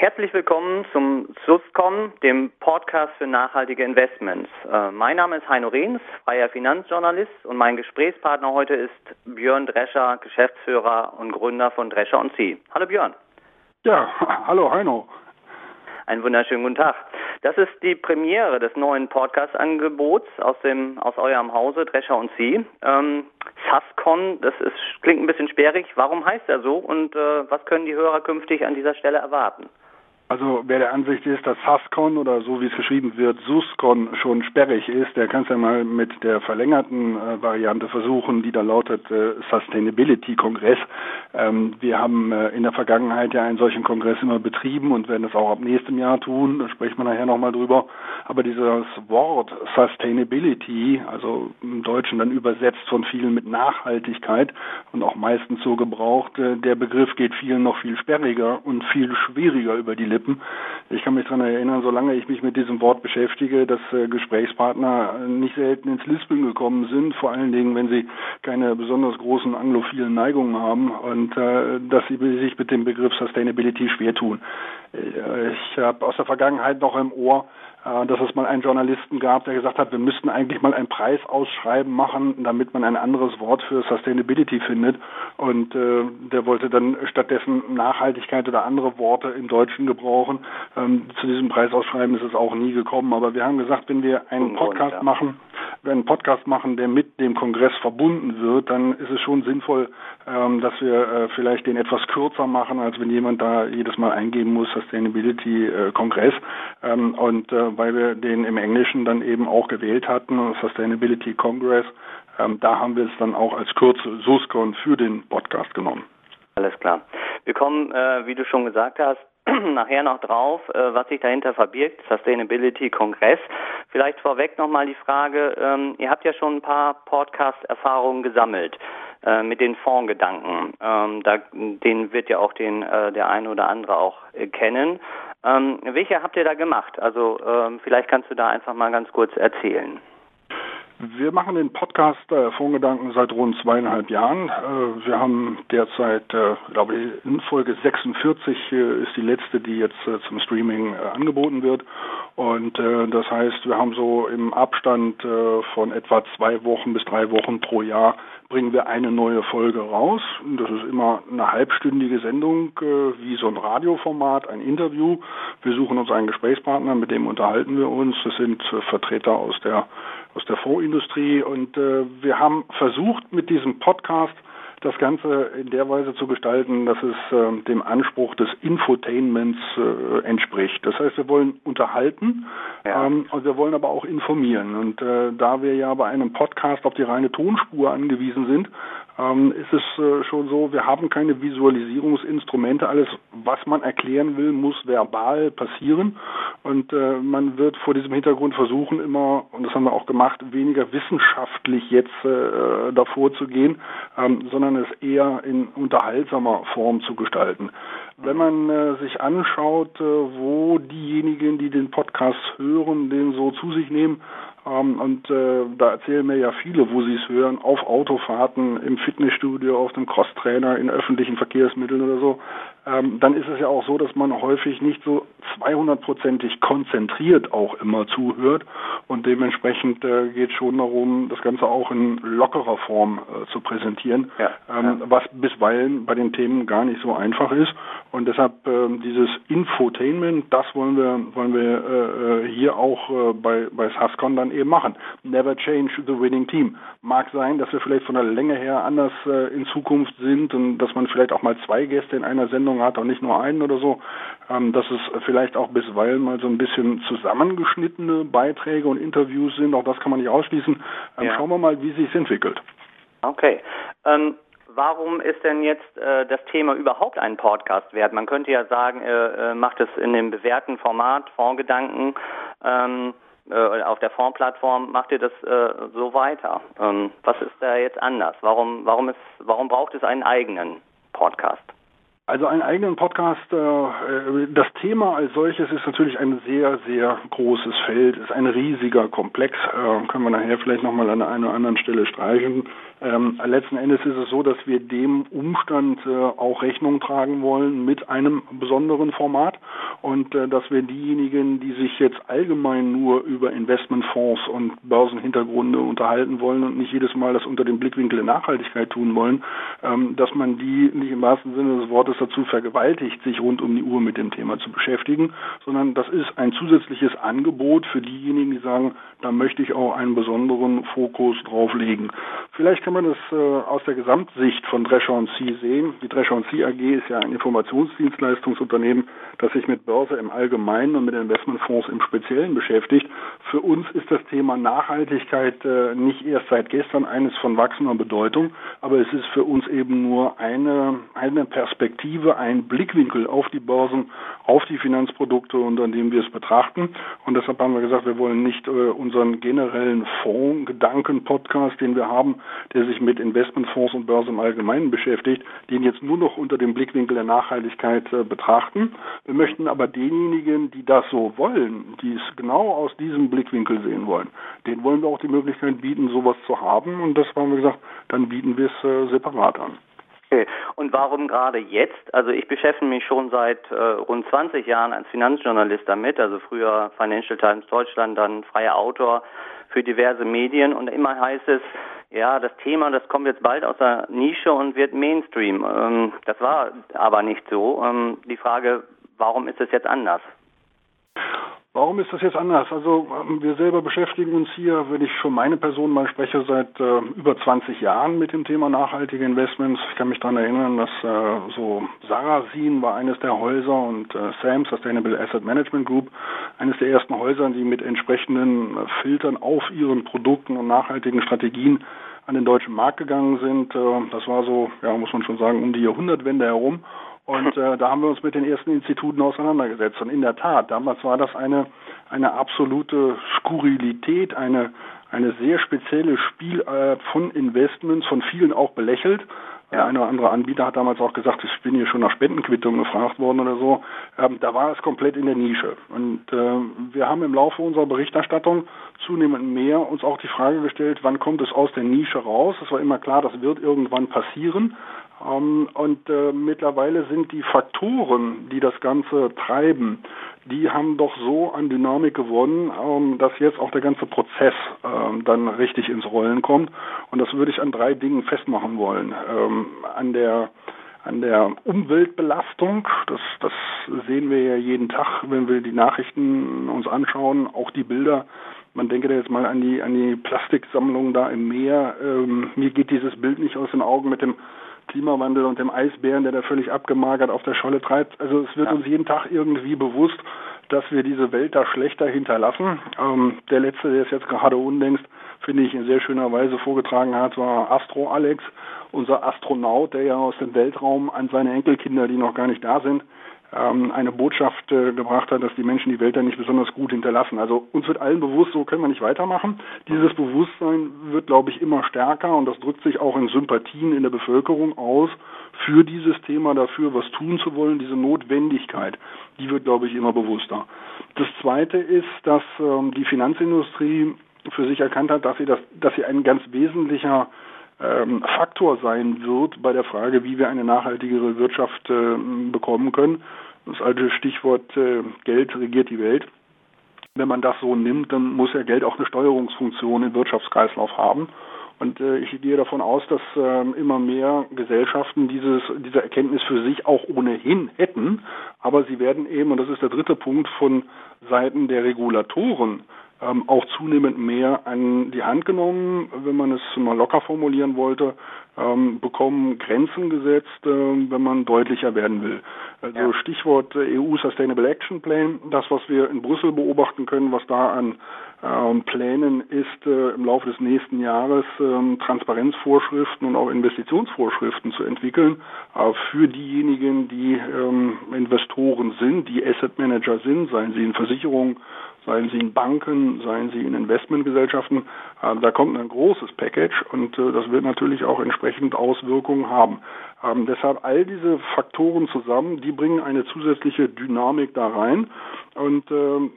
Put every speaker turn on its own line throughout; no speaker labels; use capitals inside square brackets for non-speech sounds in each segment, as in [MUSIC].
Herzlich willkommen zum SUSCOM, dem Podcast für nachhaltige Investments. Äh, mein Name ist Heino Rehns, freier Finanzjournalist und mein Gesprächspartner heute ist Björn Drescher, Geschäftsführer und Gründer von Drescher und Sie. Hallo Björn.
Ja, hallo Heino.
Einen wunderschönen guten Tag. Das ist die Premiere des neuen Podcast-Angebots aus dem aus eurem Hause Drescher und Sie. Ähm, Sascon, das ist, klingt ein bisschen sperrig. Warum heißt er so und äh, was können die Hörer künftig an dieser Stelle erwarten?
Also wer der Ansicht ist, dass Suscon oder so wie es geschrieben wird, Suscon schon sperrig ist, der kann es ja mal mit der verlängerten äh, Variante versuchen, die da lautet äh, Sustainability Kongress. Ähm, wir haben äh, in der Vergangenheit ja einen solchen Kongress immer betrieben und werden das auch ab nächstem Jahr tun. Da sprechen wir nachher nochmal drüber. Aber dieses Wort Sustainability, also im Deutschen dann übersetzt von vielen mit Nachhaltigkeit und auch meistens so gebraucht, äh, der Begriff geht vielen noch viel sperriger und viel schwieriger über die Lippen Lippen. Ich kann mich daran erinnern, solange ich mich mit diesem Wort beschäftige, dass äh, Gesprächspartner nicht selten ins Lispeln gekommen sind, vor allen Dingen, wenn sie keine besonders großen anglophilen Neigungen haben und äh, dass sie sich mit dem Begriff Sustainability schwer tun. Äh, ich habe aus der Vergangenheit noch im Ohr, äh, dass es mal einen Journalisten gab, der gesagt hat, wir müssten eigentlich mal ein Preisausschreiben machen, damit man ein anderes Wort für Sustainability findet. Und äh, der wollte dann stattdessen Nachhaltigkeit oder andere Worte im Deutschen gebrauchen. Ähm, zu diesem Preisausschreiben ist es auch nie gekommen. Aber wir haben gesagt, wenn wir einen Podcast machen, wir einen Podcast machen, der mit dem Kongress verbunden wird, dann ist es schon sinnvoll, ähm, dass wir äh, vielleicht den etwas kürzer machen, als wenn jemand da jedes Mal eingeben muss, Sustainability äh, Kongress. Ähm, und äh, weil wir den im Englischen dann eben auch gewählt hatten, Sustainability Congress, ähm, da haben wir es dann auch als Kürzel SUSCON für den Podcast genommen.
Alles klar. Wir kommen, äh, wie du schon gesagt hast, [CLEARS THROAT] nachher noch drauf, äh, was sich dahinter verbirgt, Sustainability Kongress. Vielleicht vorweg nochmal die Frage, ähm, ihr habt ja schon ein paar Podcast-Erfahrungen gesammelt äh, mit den Fondsgedanken. Ähm, da, den wird ja auch den, äh, der eine oder andere auch äh, kennen. Ähm, welche habt ihr da gemacht? Also ähm, vielleicht kannst du da einfach mal ganz kurz erzählen.
Wir machen den Podcast äh, Fondsgedanken seit rund zweieinhalb Jahren. Äh, wir haben derzeit, äh, glaube ich, in Folge 46 äh, ist die letzte, die jetzt äh, zum Streaming äh, angeboten wird. Und äh, das heißt, wir haben so im Abstand von etwa zwei Wochen bis drei Wochen pro Jahr bringen wir eine neue Folge raus. Das ist immer eine halbstündige Sendung, äh, wie so ein Radioformat, ein Interview. Wir suchen uns einen Gesprächspartner, mit dem unterhalten wir uns. Das sind äh, Vertreter aus der aus der Fondsindustrie und äh, wir haben versucht mit diesem Podcast das Ganze in der Weise zu gestalten, dass es äh, dem Anspruch des Infotainments äh, entspricht. Das heißt, wir wollen unterhalten ja. ähm, und wir wollen aber auch informieren. Und äh, da wir ja bei einem Podcast auf die reine Tonspur angewiesen sind, ähm, ist es äh, schon so, wir haben keine Visualisierungsinstrumente. Alles, was man erklären will, muss verbal passieren. Und äh, man wird vor diesem Hintergrund versuchen, immer, und das haben wir auch gemacht, weniger wissenschaftlich jetzt äh, davor zu gehen, ähm, sondern es eher in unterhaltsamer Form zu gestalten. Wenn man äh, sich anschaut, äh, wo diejenigen, die den Podcast hören, den so zu sich nehmen, ähm, und äh, da erzählen mir ja viele, wo sie es hören, auf Autofahrten, im Fitnessstudio, auf dem Crosstrainer, in öffentlichen Verkehrsmitteln oder so, ähm, dann ist es ja auch so, dass man häufig nicht so 200-prozentig konzentriert auch immer zuhört und dementsprechend äh, geht es schon darum, das Ganze auch in lockerer Form äh, zu präsentieren, ja, ähm, ja. was bisweilen bei den Themen gar nicht so einfach ist und deshalb äh, dieses Infotainment, das wollen wir wollen wir äh, äh, hier auch äh, bei bei Sascon dann eben machen. Never change the winning team. Mag sein, dass wir vielleicht von der Länge her anders in Zukunft sind und dass man vielleicht auch mal zwei Gäste in einer Sendung Sendung hat, auch nicht nur einen oder so, ähm, dass es vielleicht auch bisweilen mal so ein bisschen zusammengeschnittene Beiträge und Interviews sind. Auch das kann man nicht ausschließen. Ähm, ja. Schauen wir mal, wie sich entwickelt.
Okay. Ähm, warum ist denn jetzt äh, das Thema überhaupt ein Podcast wert? Man könnte ja sagen, äh, äh, macht es in dem bewährten Format, Fondgedanken, ähm, äh, auf der Fondsplattform macht ihr das äh, so weiter. Ähm, was ist da jetzt anders? Warum, warum, ist, warum braucht es einen eigenen Podcast?
Also einen eigenen Podcast, äh, äh, das Thema als solches ist natürlich ein sehr, sehr großes Feld, ist ein riesiger Komplex, äh, können wir nachher vielleicht nochmal an einer oder anderen Stelle streichen. Ähm, letzten Endes ist es so, dass wir dem Umstand auch Rechnung tragen wollen mit einem besonderen Format und dass wir diejenigen, die sich jetzt allgemein nur über Investmentfonds und Börsenhintergründe unterhalten wollen und nicht jedes Mal das unter dem Blickwinkel der Nachhaltigkeit tun wollen, ähm, dass man die nicht im wahrsten Sinne des Wortes dazu vergewaltigt, sich rund um die Uhr mit dem Thema zu beschäftigen, sondern das ist ein zusätzliches Angebot für diejenigen, die sagen, da möchte ich auch einen besonderen Fokus drauf legen. Vielleicht kann man das äh, aus der Gesamtsicht von Drescher C sehen. Die Drescher C AG ist ja ein Informationsdienstleistungsunternehmen, das sich mit Börse im Allgemeinen und mit Investmentfonds im Speziellen beschäftigt. Für uns ist das Thema Nachhaltigkeit äh, nicht erst seit gestern eines von wachsender Bedeutung, aber es ist für uns eben nur eine, eine Perspektive, ein Blickwinkel auf die Börsen, auf die Finanzprodukte, unter dem wir es betrachten. Und deshalb haben wir gesagt, wir wollen nicht äh, unseren generellen Fonds-Gedanken-Podcast, den wir haben, der sich mit Investmentfonds und Börse im Allgemeinen beschäftigt, den jetzt nur noch unter dem Blickwinkel der Nachhaltigkeit äh, betrachten. Wir möchten aber denjenigen, die das so wollen, die es genau aus diesem Blickwinkel sehen wollen, denen wollen wir auch die Möglichkeit bieten, sowas zu haben. Und das haben wir gesagt, dann bieten wir es äh, separat an.
Okay. Und warum gerade jetzt? Also ich beschäftige mich schon seit äh, rund 20 Jahren als Finanzjournalist damit, also früher Financial Times Deutschland, dann freier Autor für diverse Medien und immer heißt es, ja, das Thema, das kommt jetzt bald aus der Nische und wird Mainstream. Ähm, das war aber nicht so. Ähm, die Frage, warum ist es jetzt anders?
Warum ist das jetzt anders? Also ähm, wir selber beschäftigen uns hier, wenn ich für meine Person mal spreche, seit äh, über 20 Jahren mit dem Thema nachhaltige Investments. Ich kann mich daran erinnern, dass äh, so Sarasin war eines der Häuser und äh, SAM, Sustainable Asset Management Group, eines der ersten Häuser, die mit entsprechenden äh, Filtern auf ihren Produkten und nachhaltigen Strategien an den deutschen Markt gegangen sind. Äh, das war so, ja, muss man schon sagen, um die Jahrhundertwende herum. Und äh, da haben wir uns mit den ersten Instituten auseinandergesetzt. Und in der Tat, damals war das eine, eine absolute Skurrilität, eine, eine sehr spezielle Spielart von Investments, von vielen auch belächelt. Der eine oder andere Anbieter hat damals auch gesagt, ich bin hier schon nach Spendenquittung gefragt worden oder so. Ähm, da war es komplett in der Nische. Und äh, wir haben im Laufe unserer Berichterstattung zunehmend mehr uns auch die Frage gestellt, wann kommt es aus der Nische raus? Es war immer klar, das wird irgendwann passieren. Ähm, und äh, mittlerweile sind die Faktoren, die das Ganze treiben, die haben doch so an Dynamik gewonnen, ähm, dass jetzt auch der ganze Prozess ähm, dann richtig ins Rollen kommt. Und das würde ich an drei Dingen festmachen wollen. Ähm, an der an der Umweltbelastung, das, das sehen wir ja jeden Tag, wenn wir die Nachrichten uns anschauen, auch die Bilder. Man denke da jetzt mal an die an die Plastiksammlung da im Meer. Ähm, mir geht dieses Bild nicht aus den Augen mit dem Klimawandel und dem Eisbären, der da völlig abgemagert auf der Scholle treibt. Also es wird ja. uns jeden Tag irgendwie bewusst, dass wir diese Welt da schlechter hinterlassen. Ähm, der letzte, der es jetzt gerade unlängst, finde ich, in sehr schöner Weise vorgetragen hat, war Astro Alex, unser Astronaut, der ja aus dem Weltraum an seine Enkelkinder, die noch gar nicht da sind, eine Botschaft äh, gebracht hat, dass die Menschen die Welt da nicht besonders gut hinterlassen. Also uns wird allen bewusst, so können wir nicht weitermachen. Dieses Bewusstsein wird, glaube ich, immer stärker und das drückt sich auch in Sympathien in der Bevölkerung aus für dieses Thema, dafür was tun zu wollen, diese Notwendigkeit, die wird, glaube ich, immer bewusster. Das Zweite ist, dass ähm, die Finanzindustrie für sich erkannt hat, dass sie das, dass sie ein ganz wesentlicher ähm, Faktor sein wird bei der Frage, wie wir eine nachhaltigere Wirtschaft äh, bekommen können. Das alte Stichwort äh, Geld regiert die Welt. Wenn man das so nimmt, dann muss ja Geld auch eine Steuerungsfunktion im Wirtschaftskreislauf haben. Und äh, ich gehe davon aus, dass äh, immer mehr Gesellschaften dieses, diese Erkenntnis für sich auch ohnehin hätten. Aber sie werden eben, und das ist der dritte Punkt, von Seiten der Regulatoren ähm, auch zunehmend mehr an die Hand genommen, wenn man es mal locker formulieren wollte, ähm, bekommen Grenzen gesetzt, äh, wenn man deutlicher werden will. Also ja. Stichwort äh, EU Sustainable Action Plan, das, was wir in Brüssel beobachten können, was da an ähm, Plänen ist, äh, im Laufe des nächsten Jahres ähm, Transparenzvorschriften und auch Investitionsvorschriften zu entwickeln äh, für diejenigen, die ähm, Investoren sind, die Asset Manager sind, seien sie in Versicherungen seien sie in Banken, seien sie in Investmentgesellschaften. Ähm, da kommt ein großes Package und äh, das wird natürlich auch entsprechend Auswirkungen haben. Ähm, deshalb all diese Faktoren zusammen, die bringen eine zusätzliche Dynamik da rein. Und ähm,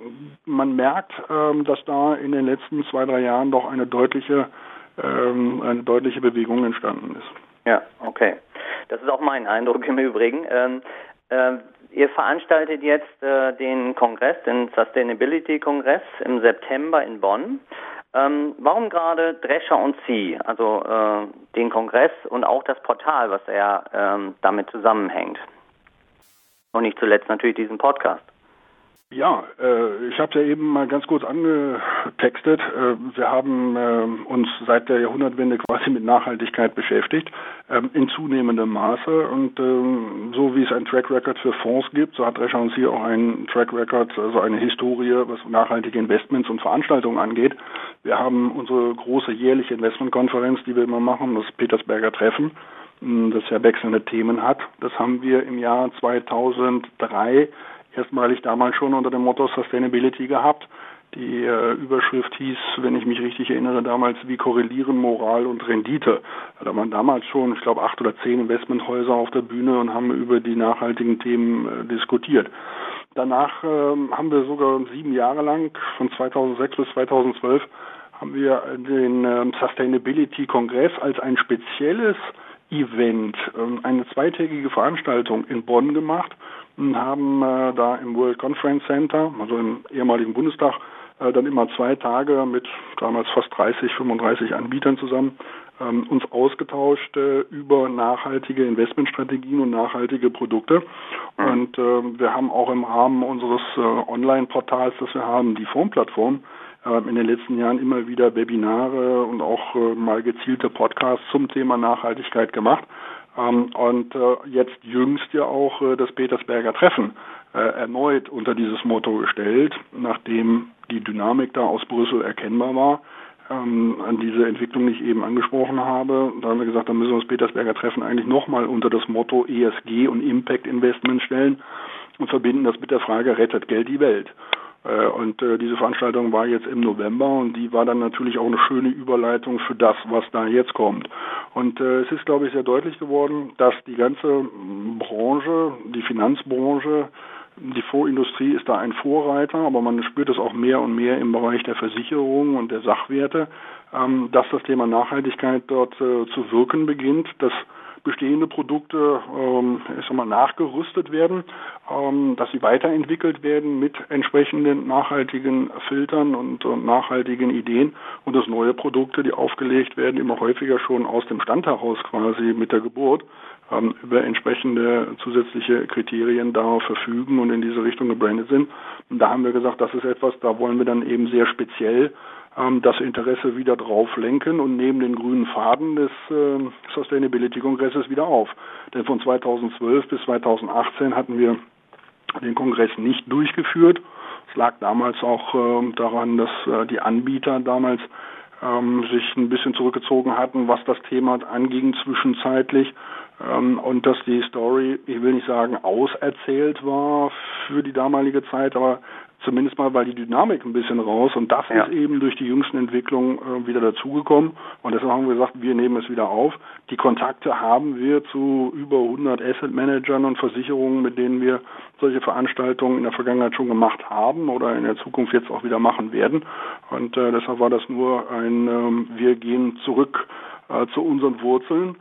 man merkt, ähm, dass da in den letzten zwei, drei Jahren doch eine deutliche eine deutliche Bewegung entstanden ist.
Ja, okay. Das ist auch mein Eindruck im Übrigen. Ähm, äh, ihr veranstaltet jetzt äh, den Kongress, den Sustainability-Kongress im September in Bonn. Ähm, warum gerade Drescher und Sie, also äh, den Kongress und auch das Portal, was ja ähm, damit zusammenhängt? Und nicht zuletzt natürlich diesen Podcast.
Ja, äh, ich habe ja eben mal ganz kurz angetextet. Äh, wir haben äh, uns seit der Jahrhundertwende quasi mit Nachhaltigkeit beschäftigt, ähm, in zunehmendem Maße. Und ähm, so wie es ein Track Record für Fonds gibt, so hat Rechancier auch einen Track Record, also eine Historie, was nachhaltige Investments und Veranstaltungen angeht. Wir haben unsere große jährliche Investmentkonferenz, die wir immer machen, das Petersberger Treffen das ja wechselnde Themen hat. Das haben wir im Jahr 2003 erstmalig damals schon unter dem Motto Sustainability gehabt. Die äh, Überschrift hieß, wenn ich mich richtig erinnere, damals, wie korrelieren Moral und Rendite. Da waren damals schon, ich glaube, acht oder zehn Investmenthäuser auf der Bühne und haben über die nachhaltigen Themen äh, diskutiert. Danach äh, haben wir sogar sieben Jahre lang, von 2006 bis 2012, haben wir den äh, Sustainability Kongress als ein spezielles Event, ähm, eine zweitägige Veranstaltung in Bonn gemacht haben äh, da im World Conference Center, also im ehemaligen Bundestag, äh, dann immer zwei Tage mit damals fast 30, 35 Anbietern zusammen ähm, uns ausgetauscht äh, über nachhaltige Investmentstrategien und nachhaltige Produkte. Und äh, wir haben auch im Rahmen unseres äh, Online-Portals, das wir haben, die Fondsplattform, äh, in den letzten Jahren immer wieder Webinare und auch äh, mal gezielte Podcasts zum Thema Nachhaltigkeit gemacht. Ähm, und äh, jetzt jüngst ja auch äh, das Petersberger Treffen äh, erneut unter dieses Motto gestellt, nachdem die Dynamik da aus Brüssel erkennbar war, ähm, an diese Entwicklung, die ich eben angesprochen habe. Da haben wir gesagt, da müssen wir das Petersberger Treffen eigentlich nochmal unter das Motto ESG und Impact Investment stellen und verbinden das mit der Frage, rettet Geld die Welt? Und diese Veranstaltung war jetzt im November und die war dann natürlich auch eine schöne Überleitung für das, was da jetzt kommt. Und äh, es ist, glaube ich, sehr deutlich geworden, dass die ganze Branche, die Finanzbranche, die Vorindustrie ist da ein Vorreiter, aber man spürt es auch mehr und mehr im Bereich der Versicherung und der Sachwerte, ähm, dass das Thema Nachhaltigkeit dort äh, zu wirken beginnt, dass bestehende Produkte ähm, ich sag mal, nachgerüstet werden, ähm, dass sie weiterentwickelt werden mit entsprechenden nachhaltigen Filtern und, und nachhaltigen Ideen und dass neue Produkte, die aufgelegt werden, immer häufiger schon aus dem Stand heraus quasi mit der Geburt ähm, über entsprechende zusätzliche Kriterien darauf verfügen und in diese Richtung gebrandet sind. Und da haben wir gesagt, das ist etwas, da wollen wir dann eben sehr speziell das Interesse wieder drauf lenken und nehmen den grünen Faden des äh, Sustainability-Kongresses wieder auf. Denn von 2012 bis 2018 hatten wir den Kongress nicht durchgeführt. Es lag damals auch äh, daran, dass äh, die Anbieter damals ähm, sich ein bisschen zurückgezogen hatten, was das Thema anging zwischenzeitlich ähm, und dass die Story, ich will nicht sagen auserzählt war für die damalige Zeit, aber zumindest mal weil die Dynamik ein bisschen raus und das ja. ist eben durch die jüngsten Entwicklungen äh, wieder dazugekommen und deshalb haben wir gesagt, wir nehmen es wieder auf. Die Kontakte haben wir zu über 100 Asset Managern und Versicherungen, mit denen wir solche Veranstaltungen in der Vergangenheit schon gemacht haben oder in der Zukunft jetzt auch wieder machen werden und äh, deshalb war das nur ein, ähm, wir gehen zurück äh, zu unseren Wurzeln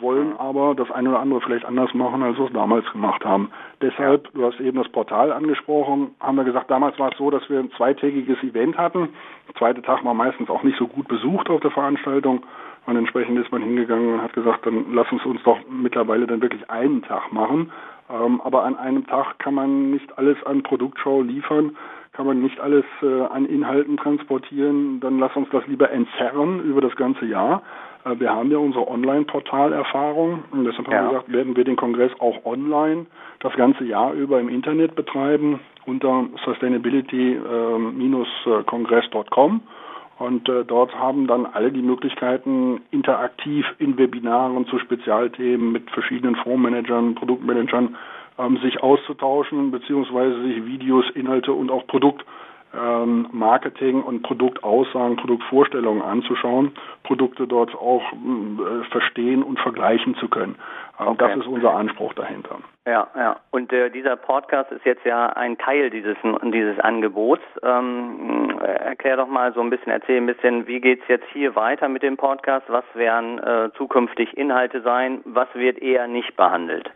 wollen aber das eine oder andere vielleicht anders machen, als wir es damals gemacht haben. Deshalb, du hast eben das Portal angesprochen, haben wir gesagt, damals war es so, dass wir ein zweitägiges Event hatten. Der zweite Tag war meistens auch nicht so gut besucht auf der Veranstaltung. Und entsprechend ist man hingegangen und hat gesagt, dann lass uns uns doch mittlerweile dann wirklich einen Tag machen. Ähm, aber an einem Tag kann man nicht alles an Produktshow liefern, kann man nicht alles äh, an Inhalten transportieren. Dann lass uns das lieber entzerren über das ganze Jahr. Äh, wir haben ja unsere Online-Portal-Erfahrung und deshalb haben wir gesagt, werden wir den Kongress auch online das ganze Jahr über im Internet betreiben unter sustainability-kongress.com. Und äh, dort haben dann alle die Möglichkeiten, interaktiv in Webinaren zu Spezialthemen mit verschiedenen Fondsmanagern, Produktmanagern ähm, sich auszutauschen, beziehungsweise sich Videos, Inhalte und auch Produkt ähm, Marketing und Produktaussagen, Produktvorstellungen anzuschauen, Produkte dort auch äh, verstehen und vergleichen zu können. Äh, okay. Das ist unser Anspruch dahinter.
Ja, ja. Und äh, dieser Podcast ist jetzt ja ein Teil dieses dieses Angebots. Ähm, erklär doch mal so ein bisschen, erzähl ein bisschen, wie geht's jetzt hier weiter mit dem Podcast? Was werden äh, zukünftig Inhalte sein? Was wird eher nicht behandelt?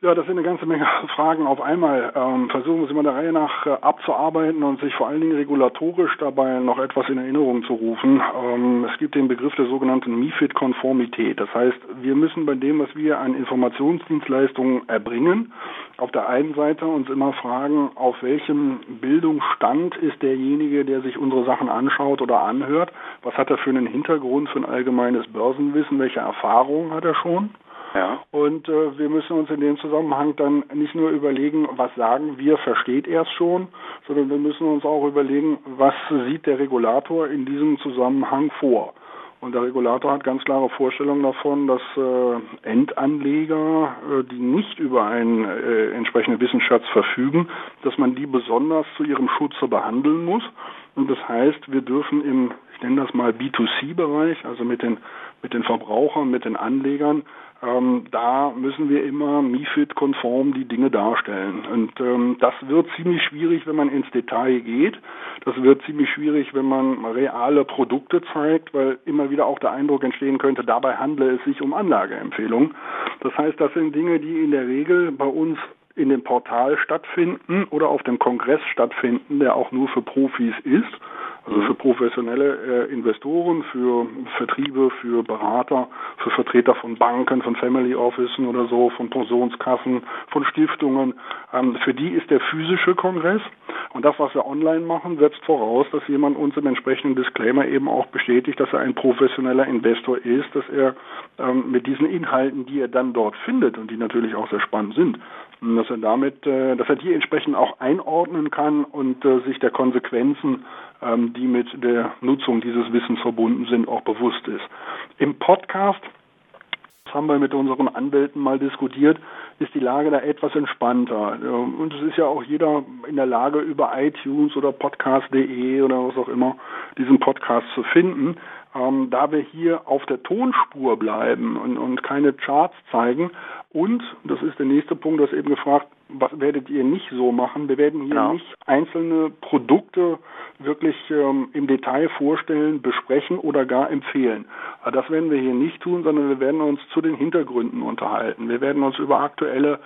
Ja, das sind eine ganze Menge [LAUGHS] Fragen auf einmal. Ähm, versuchen wir sie mal der Reihe nach äh, abzuarbeiten und sich vor allen Dingen regulatorisch dabei noch etwas in Erinnerung zu rufen. Ähm, es gibt den Begriff der sogenannten MIFID-Konformität. Das heißt, wir müssen bei dem, was wir an Informationsdienstleistungen erbringen, auf der einen Seite uns immer fragen, auf welchem Bildungsstand ist derjenige, der sich unsere Sachen anschaut oder anhört. Was hat er für einen Hintergrund, für ein allgemeines Börsenwissen? Welche Erfahrungen hat er schon? Ja. Und äh, wir müssen uns in dem Zusammenhang dann nicht nur überlegen, was sagen wir, versteht er es schon, sondern wir müssen uns auch überlegen, was sieht der Regulator in diesem Zusammenhang vor. Und der Regulator hat ganz klare Vorstellungen davon, dass äh, Endanleger, äh, die nicht über einen äh, entsprechenden Wissensschatz verfügen, dass man die besonders zu ihrem Schutze behandeln muss. Und das heißt, wir dürfen im, ich nenne das mal B2C-Bereich, also mit den, mit den Verbrauchern, mit den Anlegern, ähm, da müssen wir immer MIFID-konform die Dinge darstellen. Und ähm, das wird ziemlich schwierig, wenn man ins Detail geht. Das wird ziemlich schwierig, wenn man reale Produkte zeigt, weil immer wieder auch der Eindruck entstehen könnte, dabei handle es sich um Anlageempfehlungen. Das heißt, das sind Dinge, die in der Regel bei uns in dem Portal stattfinden oder auf dem Kongress stattfinden, der auch nur für Profis ist. Also für professionelle äh, Investoren, für Vertriebe, für Berater, für Vertreter von Banken, von Family Offices oder so, von Pensionskassen, von Stiftungen. Ähm, für die ist der physische Kongress. Und das, was wir online machen, setzt voraus, dass jemand uns im entsprechenden Disclaimer eben auch bestätigt, dass er ein professioneller Investor ist, dass er ähm, mit diesen Inhalten, die er dann dort findet und die natürlich auch sehr spannend sind, dass er damit, äh, dass er die entsprechend auch einordnen kann und äh, sich der Konsequenzen ähm, die mit der Nutzung dieses Wissens verbunden sind, auch bewusst ist. Im Podcast das haben wir mit unseren Anwälten mal diskutiert, ist die Lage da etwas entspannter. Und es ist ja auch jeder in der Lage, über iTunes oder podcast.de oder was auch immer diesen Podcast zu finden. Ähm, da wir hier auf der Tonspur bleiben und, und keine Charts zeigen und, das ist der nächste Punkt, du hast eben gefragt, was werdet ihr nicht so machen? Wir werden hier genau. nicht einzelne Produkte wirklich ähm, im Detail vorstellen, besprechen oder gar empfehlen. Aber das werden wir hier nicht tun, sondern wir werden uns zu den Hintergründen unterhalten. Wir werden uns über aktuelle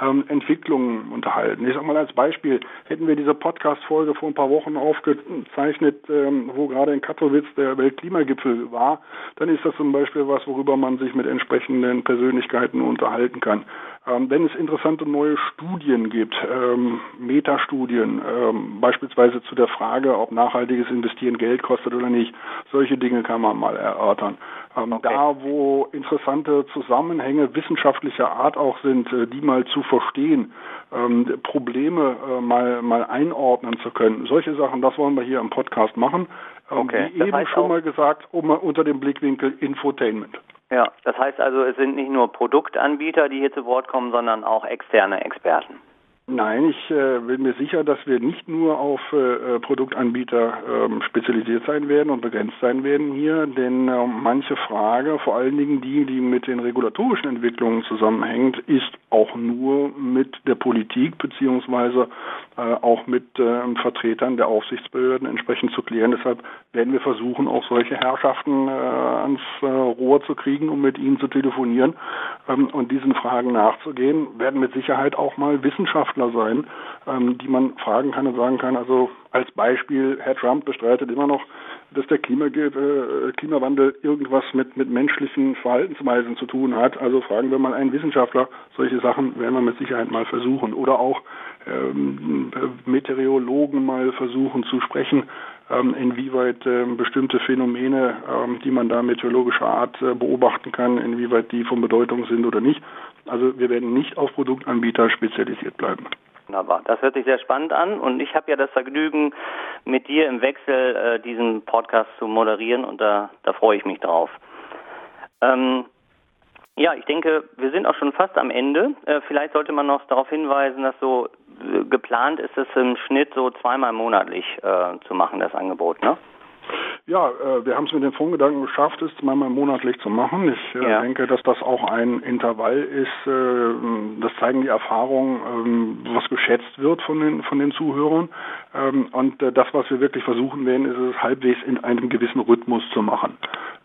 ähm, Entwicklungen unterhalten. Ich sage mal als Beispiel, hätten wir diese Podcast-Folge vor ein paar Wochen aufgezeichnet, ähm, wo gerade in Katowice der Weltklimagipfel war, dann ist das zum Beispiel was, worüber man sich mit entsprechenden Persönlichkeiten unterhalten kann. Ähm, wenn es interessante neue Studien gibt, ähm, Metastudien, ähm, beispielsweise zu der Frage, ob nachhaltiges Investieren Geld kostet oder nicht, solche Dinge kann man mal erörtern. Ähm, okay. Da, wo interessante Zusammenhänge wissenschaftlicher Art auch sind, äh, die mal zu verstehen, ähm, Probleme äh, mal, mal einordnen zu können, solche Sachen, das wollen wir hier im Podcast machen. Ähm, okay. Wie das eben schon mal gesagt, um, unter dem Blickwinkel Infotainment.
Ja, das heißt also, es sind nicht nur Produktanbieter, die hier zu Wort kommen, sondern auch externe Experten.
Nein, ich äh, bin mir sicher, dass wir nicht nur auf äh, Produktanbieter ähm, spezialisiert sein werden und begrenzt sein werden hier, denn äh, manche Frage, vor allen Dingen die, die mit den regulatorischen Entwicklungen zusammenhängt, ist auch nur mit der Politik beziehungsweise äh, auch mit ähm, Vertretern der Aufsichtsbehörden entsprechend zu klären. Deshalb werden wir versuchen, auch solche Herrschaften äh, ans äh, Rohr zu kriegen, um mit ihnen zu telefonieren ähm, und diesen Fragen nachzugehen. Werden mit Sicherheit auch mal Wissenschaftler sein, ähm, die man fragen kann und sagen kann, also als Beispiel, Herr Trump bestreitet immer noch, dass der äh, Klimawandel irgendwas mit, mit menschlichen Verhaltensweisen zu tun hat. Also fragen wir mal einen Wissenschaftler. Solche Sachen werden wir mit Sicherheit mal versuchen. Oder auch ähm, Meteorologen mal versuchen zu sprechen, ähm, inwieweit ähm, bestimmte Phänomene, ähm, die man da meteorologischer Art äh, beobachten kann, inwieweit die von Bedeutung sind oder nicht. Also wir werden nicht auf Produktanbieter spezialisiert bleiben.
Wunderbar. Das hört sich sehr spannend an und ich habe ja das Vergnügen, mit dir im Wechsel äh, diesen Podcast zu moderieren und da, da freue ich mich drauf. Ähm, Ja, ich denke, wir sind auch schon fast am Ende. Äh, vielleicht sollte man noch darauf hinweisen, dass so äh, geplant ist, es im Schnitt so zweimal monatlich äh, zu machen, das Angebot, ne?
Ja, äh, wir haben es mit den Fundgedanken geschafft, es zweimal monatlich zu machen. Ich äh, ja. denke, dass das auch ein Intervall ist, äh, das zeigen die Erfahrungen, ähm, was geschätzt wird von den, von den Zuhörern. Ähm, und äh, das, was wir wirklich versuchen werden, ist es halbwegs in einem gewissen Rhythmus zu machen.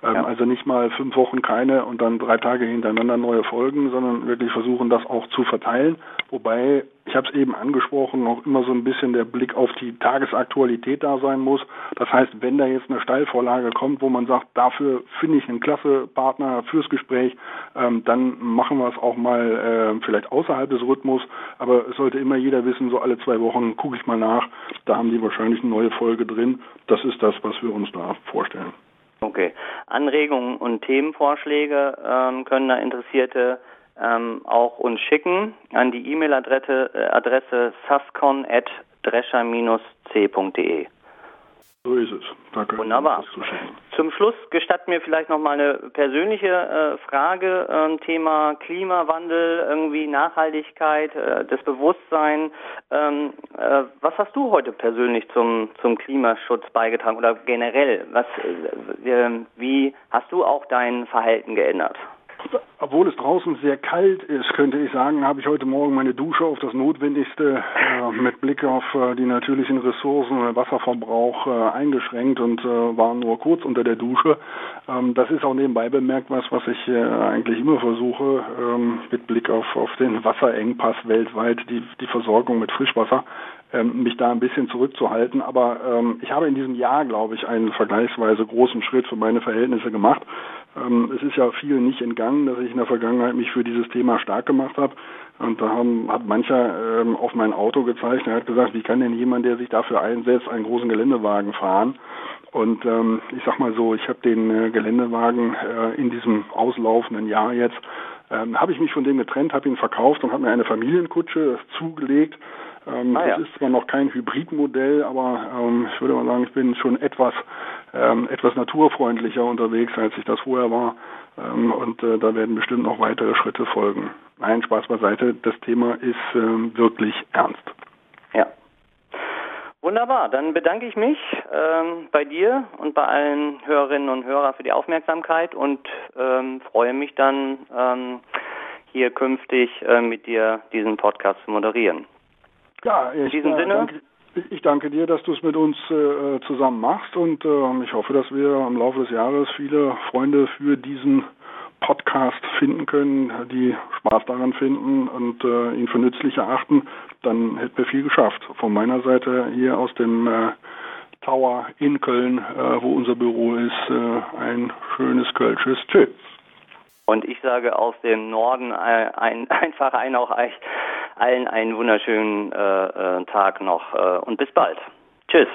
Ähm, ja. Also nicht mal fünf Wochen keine und dann drei Tage hintereinander neue Folgen, sondern wirklich versuchen, das auch zu verteilen. Wobei ich habe es eben angesprochen, auch immer so ein bisschen der Blick auf die Tagesaktualität da sein muss. Das heißt, wenn da jetzt eine Steilvorlage kommt, wo man sagt, dafür finde ich einen klasse Partner fürs Gespräch, ähm, dann machen wir es auch mal äh, vielleicht außerhalb des Rhythmus. Aber es sollte immer jeder wissen, so alle zwei Wochen gucke ich mal nach. Da haben die wahrscheinlich eine neue Folge drin. Das ist das, was wir uns da vorstellen.
Okay. Anregungen und Themenvorschläge ähm, können da Interessierte ähm, auch uns schicken an die E-Mail-Adresse äh, Adresse sascon.drescher-c.de.
So ist es.
Danke. Wunderbar. Zum Schluss gestatten mir vielleicht noch mal eine persönliche äh, Frage. Ähm, Thema Klimawandel, irgendwie Nachhaltigkeit, äh, das Bewusstsein. Ähm, äh, was hast du heute persönlich zum, zum Klimaschutz beigetragen oder generell? Was, äh, wie hast du auch dein Verhalten geändert?
Obwohl es draußen sehr kalt ist, könnte ich sagen, habe ich heute Morgen meine Dusche auf das Notwendigste äh, mit Blick auf äh, die natürlichen Ressourcen, Wasserverbrauch äh, eingeschränkt und äh, war nur kurz unter der Dusche. Ähm, das ist auch nebenbei bemerkt was, was ich äh, eigentlich immer versuche, ähm, mit Blick auf, auf den Wasserengpass weltweit, die, die Versorgung mit Frischwasser mich da ein bisschen zurückzuhalten. Aber ähm, ich habe in diesem Jahr, glaube ich, einen vergleichsweise großen Schritt für meine Verhältnisse gemacht. Ähm, es ist ja viel nicht entgangen, dass ich in der Vergangenheit mich für dieses Thema stark gemacht habe. Und da haben, hat mancher ähm, auf mein Auto gezeigt. Er hat gesagt, wie kann denn jemand, der sich dafür einsetzt, einen großen Geländewagen fahren? Und ähm, ich sag mal so, ich habe den äh, Geländewagen äh, in diesem auslaufenden Jahr jetzt, ähm, habe ich mich von dem getrennt, habe ihn verkauft und habe mir eine Familienkutsche zugelegt ähm, ah, ja. Das ist zwar noch kein Hybridmodell, aber ähm, ich würde mal sagen, ich bin schon etwas ähm, etwas naturfreundlicher unterwegs, als ich das vorher war. Ähm, und äh, da werden bestimmt noch weitere Schritte folgen. Nein, Spaß beiseite. Das Thema ist ähm, wirklich ernst.
Ja. Wunderbar, dann bedanke ich mich ähm, bei dir und bei allen Hörerinnen und Hörern für die Aufmerksamkeit und ähm, freue mich dann ähm, hier künftig äh, mit dir diesen Podcast zu moderieren.
Ja, ich, In diesem äh, Sinne. Danke, ich danke dir, dass du es mit uns äh, zusammen machst und äh, ich hoffe, dass wir im Laufe des Jahres viele Freunde für diesen Podcast finden können, die Spaß daran finden und äh, ihn für nützlich erachten. Dann hätten wir viel geschafft. Von meiner Seite hier aus dem äh, Tower in Köln, äh, wo unser Büro ist, ein schönes Kölsches Tschüss.
Und ich sage aus dem Norden äh, ein, [LAUGHS] einfach ein auch allen einen wunderschönen äh, äh Tag noch äh, und bis bald. Tschüss.